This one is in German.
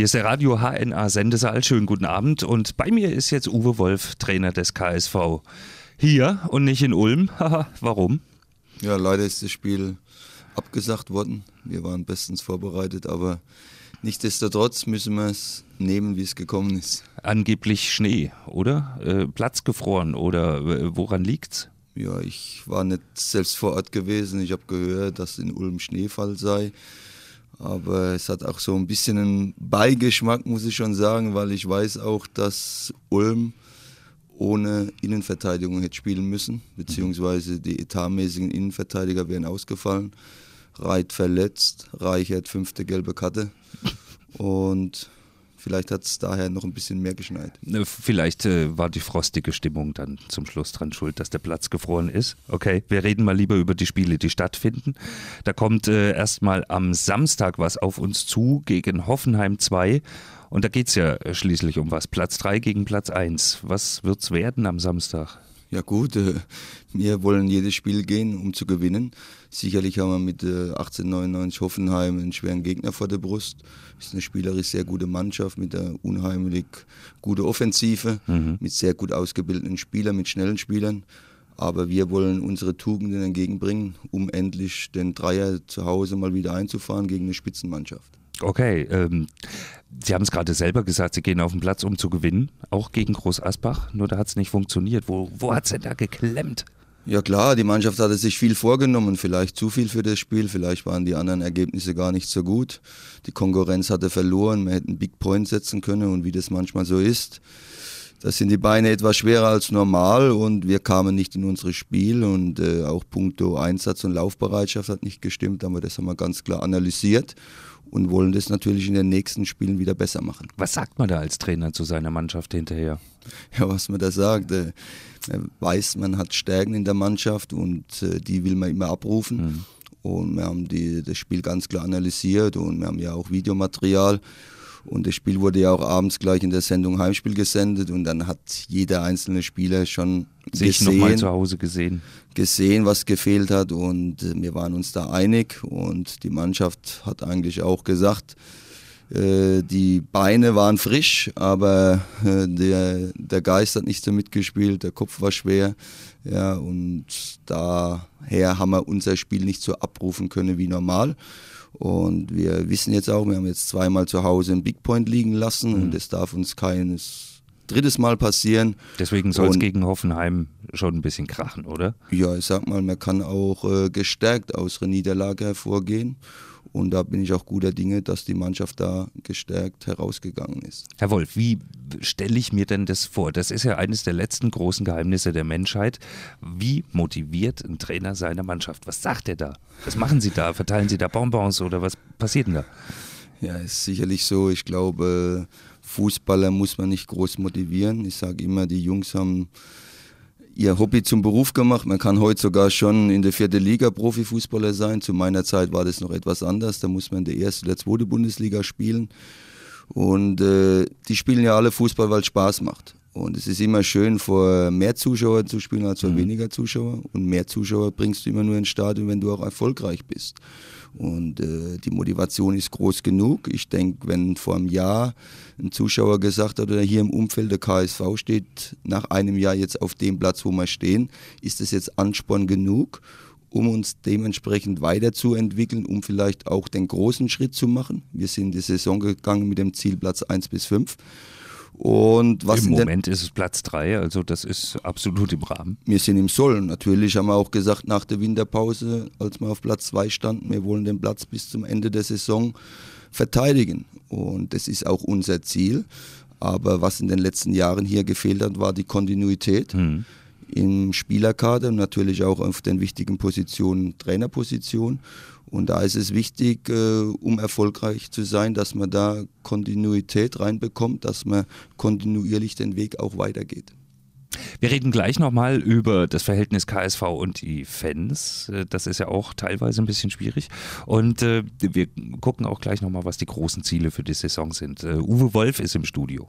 Hier ist der Radio HNA Sendesaal. Schönen guten Abend. Und bei mir ist jetzt Uwe Wolf, Trainer des KSV. Hier und nicht in Ulm. Warum? Ja, leider ist das Spiel abgesagt worden. Wir waren bestens vorbereitet, aber nichtsdestotrotz müssen wir es nehmen, wie es gekommen ist. Angeblich Schnee, oder? Äh, Platz gefroren oder äh, woran liegt's? Ja, ich war nicht selbst vor Ort gewesen. Ich habe gehört, dass in Ulm Schneefall sei. Aber es hat auch so ein bisschen einen Beigeschmack, muss ich schon sagen, weil ich weiß auch, dass Ulm ohne Innenverteidigung hätte spielen müssen, beziehungsweise die etatmäßigen Innenverteidiger wären ausgefallen. Reit verletzt, Reichert fünfte gelbe Karte. Und Vielleicht hat es daher noch ein bisschen mehr geschneit. Ne, vielleicht äh, war die frostige Stimmung dann zum Schluss dran schuld, dass der Platz gefroren ist. Okay, wir reden mal lieber über die Spiele, die stattfinden. Da kommt äh, erstmal am Samstag was auf uns zu gegen Hoffenheim 2. Und da geht es ja schließlich um was. Platz 3 gegen Platz 1. Was wird es werden am Samstag? Ja gut, äh, wir wollen jedes Spiel gehen, um zu gewinnen. Sicherlich haben wir mit äh, 1899 Hoffenheim einen schweren Gegner vor der Brust. Ist eine spielerisch sehr gute Mannschaft mit einer unheimlich gute Offensive, mhm. mit sehr gut ausgebildeten Spielern, mit schnellen Spielern. Aber wir wollen unsere Tugenden entgegenbringen, um endlich den Dreier zu Hause mal wieder einzufahren gegen eine Spitzenmannschaft. Okay, ähm, Sie haben es gerade selber gesagt, Sie gehen auf den Platz, um zu gewinnen, auch gegen Groß Asbach, nur da hat es nicht funktioniert. Wo, wo hat es denn da geklemmt? Ja klar, die Mannschaft hatte sich viel vorgenommen, vielleicht zu viel für das Spiel, vielleicht waren die anderen Ergebnisse gar nicht so gut. Die Konkurrenz hatte verloren, wir hätten Big Point setzen können und wie das manchmal so ist, da sind die Beine etwas schwerer als normal und wir kamen nicht in unser Spiel und äh, auch puncto Einsatz und Laufbereitschaft hat nicht gestimmt, aber das haben wir ganz klar analysiert und wollen das natürlich in den nächsten Spielen wieder besser machen. Was sagt man da als Trainer zu seiner Mannschaft hinterher? Ja, was man da sagt, äh, weiß, man hat Stärken in der Mannschaft und äh, die will man immer abrufen. Mhm. Und wir haben die, das Spiel ganz klar analysiert und wir haben ja auch Videomaterial. Und das Spiel wurde ja auch abends gleich in der Sendung Heimspiel gesendet und dann hat jeder einzelne Spieler schon sich gesehen, nochmal zu Hause gesehen. gesehen, was gefehlt hat und äh, wir waren uns da einig und die Mannschaft hat eigentlich auch gesagt, äh, die Beine waren frisch, aber äh, der, der Geist hat nicht so mitgespielt, der Kopf war schwer. Ja, und daher haben wir unser Spiel nicht so abrufen können wie normal. Und wir wissen jetzt auch, wir haben jetzt zweimal zu Hause einen Big Point liegen lassen mhm. und es darf uns keines drittes Mal passieren. Deswegen soll es gegen Hoffenheim schon ein bisschen krachen, oder? Ja, ich sag mal, man kann auch äh, gestärkt aus einer Niederlage hervorgehen. Und da bin ich auch guter Dinge, dass die Mannschaft da gestärkt herausgegangen ist. Herr Wolf, wie stelle ich mir denn das vor? Das ist ja eines der letzten großen Geheimnisse der Menschheit. Wie motiviert ein Trainer seine Mannschaft? Was sagt er da? Was machen Sie da? Verteilen Sie da Bonbons oder was passiert denn da? Ja, ist sicherlich so. Ich glaube, Fußballer muss man nicht groß motivieren. Ich sage immer, die Jungs haben ihr Hobby zum Beruf gemacht. Man kann heute sogar schon in der vierten Liga Profifußballer sein. Zu meiner Zeit war das noch etwas anders. Da muss man in der ersten oder zweiten Bundesliga spielen. Und äh, die spielen ja alle Fußball, weil es Spaß macht. Und es ist immer schön, vor mehr Zuschauern zu spielen als vor mhm. weniger Zuschauer. Und mehr Zuschauer bringst du immer nur ins Stadion, wenn du auch erfolgreich bist. Und äh, die Motivation ist groß genug. Ich denke, wenn vor einem Jahr ein Zuschauer gesagt hat, oder hier im Umfeld der KSV steht nach einem Jahr jetzt auf dem Platz, wo wir stehen, ist das jetzt Ansporn genug, um uns dementsprechend weiterzuentwickeln, um vielleicht auch den großen Schritt zu machen. Wir sind die Saison gegangen mit dem Ziel Platz 1 bis 5. Und was Im Moment ist es Platz 3, also das ist absolut im Rahmen. Wir sind im Soll. Natürlich haben wir auch gesagt, nach der Winterpause, als wir auf Platz 2 standen, wir wollen den Platz bis zum Ende der Saison verteidigen. Und das ist auch unser Ziel. Aber was in den letzten Jahren hier gefehlt hat, war die Kontinuität. Mhm im Spielerkader und natürlich auch auf den wichtigen Positionen, Trainerposition. Und da ist es wichtig, äh, um erfolgreich zu sein, dass man da Kontinuität reinbekommt, dass man kontinuierlich den Weg auch weitergeht. Wir reden gleich nochmal über das Verhältnis KSV und die Fans. Äh, das ist ja auch teilweise ein bisschen schwierig. Und äh, wir gucken auch gleich nochmal, was die großen Ziele für die Saison sind. Uh, Uwe Wolf ist im Studio.